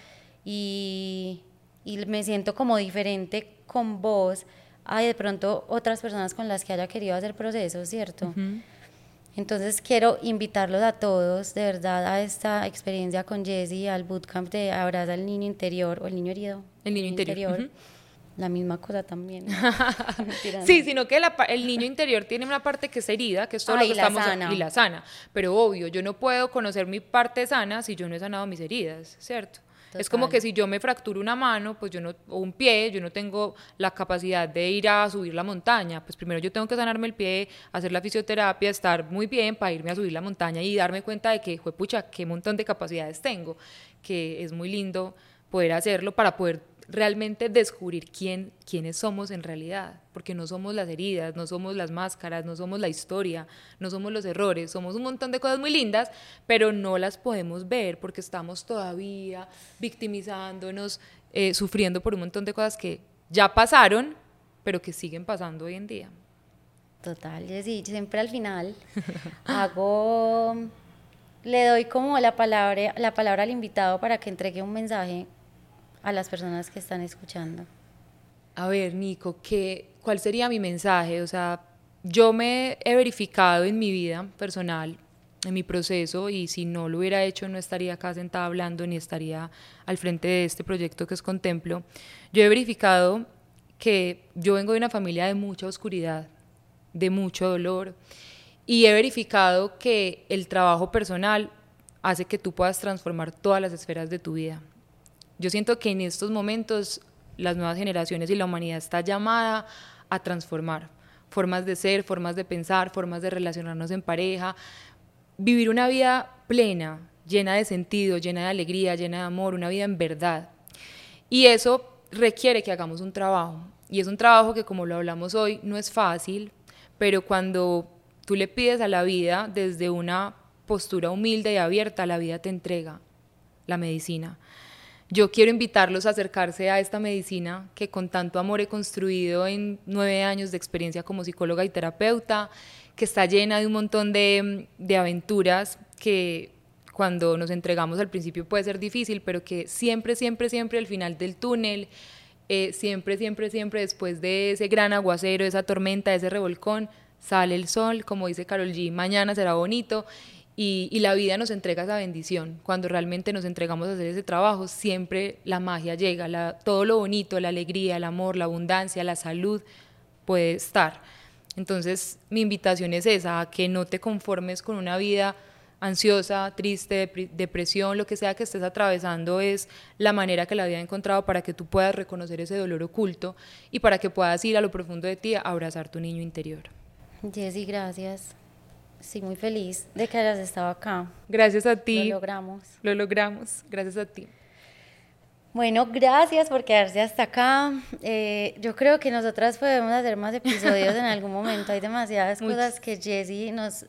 y, y me siento como diferente con vos hay de pronto otras personas con las que haya querido hacer procesos, ¿cierto? Entonces quiero invitarlos a todos, de verdad, a esta experiencia con Jessie, al bootcamp de Abraza al Niño Interior, o el Niño Herido. El Niño Interior. La misma cosa también. sí, sino que el niño interior tiene una parte que es herida, que es todo lo que estamos sana. y la sana. Pero obvio, yo no puedo conocer mi parte sana si yo no he sanado mis heridas, ¿cierto? Es como que si yo me fracturo una mano, pues yo no, o un pie, yo no tengo la capacidad de ir a subir la montaña. Pues primero yo tengo que sanarme el pie, hacer la fisioterapia, estar muy bien para irme a subir la montaña y darme cuenta de que, pucha, qué montón de capacidades tengo, que es muy lindo poder hacerlo para poder realmente descubrir quién, quiénes somos en realidad, porque no somos las heridas, no somos las máscaras, no somos la historia, no somos los errores, somos un montón de cosas muy lindas, pero no las podemos ver porque estamos todavía victimizándonos, eh, sufriendo por un montón de cosas que ya pasaron, pero que siguen pasando hoy en día. Total, sí, siempre al final hago, le doy como la palabra, la palabra al invitado para que entregue un mensaje a las personas que están escuchando? A ver, Nico, ¿qué, ¿cuál sería mi mensaje? O sea, yo me he verificado en mi vida personal, en mi proceso, y si no lo hubiera hecho no estaría acá sentada hablando ni estaría al frente de este proyecto que es Contemplo. Yo he verificado que yo vengo de una familia de mucha oscuridad, de mucho dolor, y he verificado que el trabajo personal hace que tú puedas transformar todas las esferas de tu vida. Yo siento que en estos momentos las nuevas generaciones y la humanidad está llamada a transformar formas de ser, formas de pensar, formas de relacionarnos en pareja, vivir una vida plena, llena de sentido, llena de alegría, llena de amor, una vida en verdad. Y eso requiere que hagamos un trabajo. Y es un trabajo que, como lo hablamos hoy, no es fácil, pero cuando tú le pides a la vida desde una postura humilde y abierta, la vida te entrega la medicina. Yo quiero invitarlos a acercarse a esta medicina que con tanto amor he construido en nueve años de experiencia como psicóloga y terapeuta, que está llena de un montón de, aventuras que cuando nos entregamos al principio puede ser difícil, pero que siempre, siempre, siempre al final del túnel, eh, siempre, siempre, siempre después de ese gran aguacero, esa tormenta, ese revolcón, sale el sol, como dice Carol G, mañana será bonito y, la vida nos entrega esa bendición. Cuando realmente nos entregamos a hacer ese trabajo, siempre la magia llega, todo lo bonito, la alegría, el amor, la abundancia, la salud puede estar. Entonces mi invitación es esa, a que no te conformes con una vida ansiosa, triste, depresión, lo que sea que estés atravesando, es la manera que la vida ha encontrado para que tú puedas reconocer ese dolor oculto y para que puedas ir a lo profundo de ti a abrazar tu niño interior. Jessy, gracias. Sí, muy feliz de que hayas estado acá. Gracias a ti. Lo logramos. Lo logramos. Gracias a ti. Bueno, gracias por quedarse hasta acá. Eh, yo creo que nosotras podemos hacer más episodios en algún momento. Hay demasiadas cosas que Jessie nos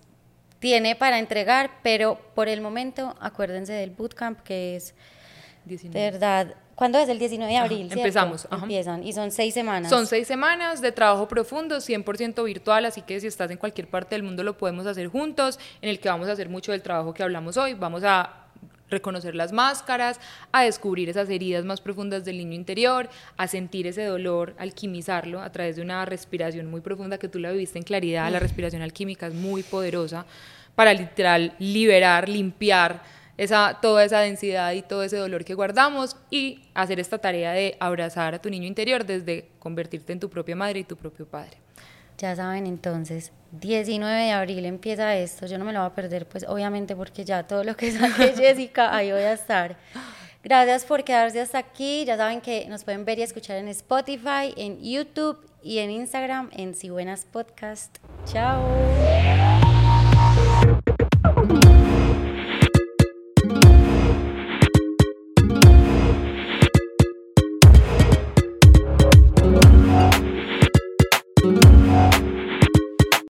tiene para entregar, pero por el momento acuérdense del bootcamp que es de verdad ¿Cuándo es? El 19 de abril. empezamos. Empiezan y son seis semanas. Son seis semanas de trabajo profundo, 100% virtual, así que si estás en cualquier parte del mundo lo podemos hacer juntos, en el que vamos a hacer mucho del trabajo que hablamos hoy. Vamos a reconocer las máscaras, a descubrir esas heridas más profundas del niño interior, a sentir ese dolor, alquimizarlo a través de una respiración muy profunda que tú la viviste en claridad. La respiración alquímica es muy poderosa para literal liberar, limpiar esa, toda esa densidad y todo ese dolor que guardamos y hacer esta tarea de abrazar a tu niño interior desde convertirte en tu propia madre y tu propio padre. Ya saben, entonces, 19 de abril empieza esto. Yo no me lo voy a perder, pues obviamente porque ya todo lo que saque Jessica, ahí voy a estar. Gracias por quedarse hasta aquí. Ya saben que nos pueden ver y escuchar en Spotify, en YouTube y en Instagram en Si Buenas Podcast. Chao.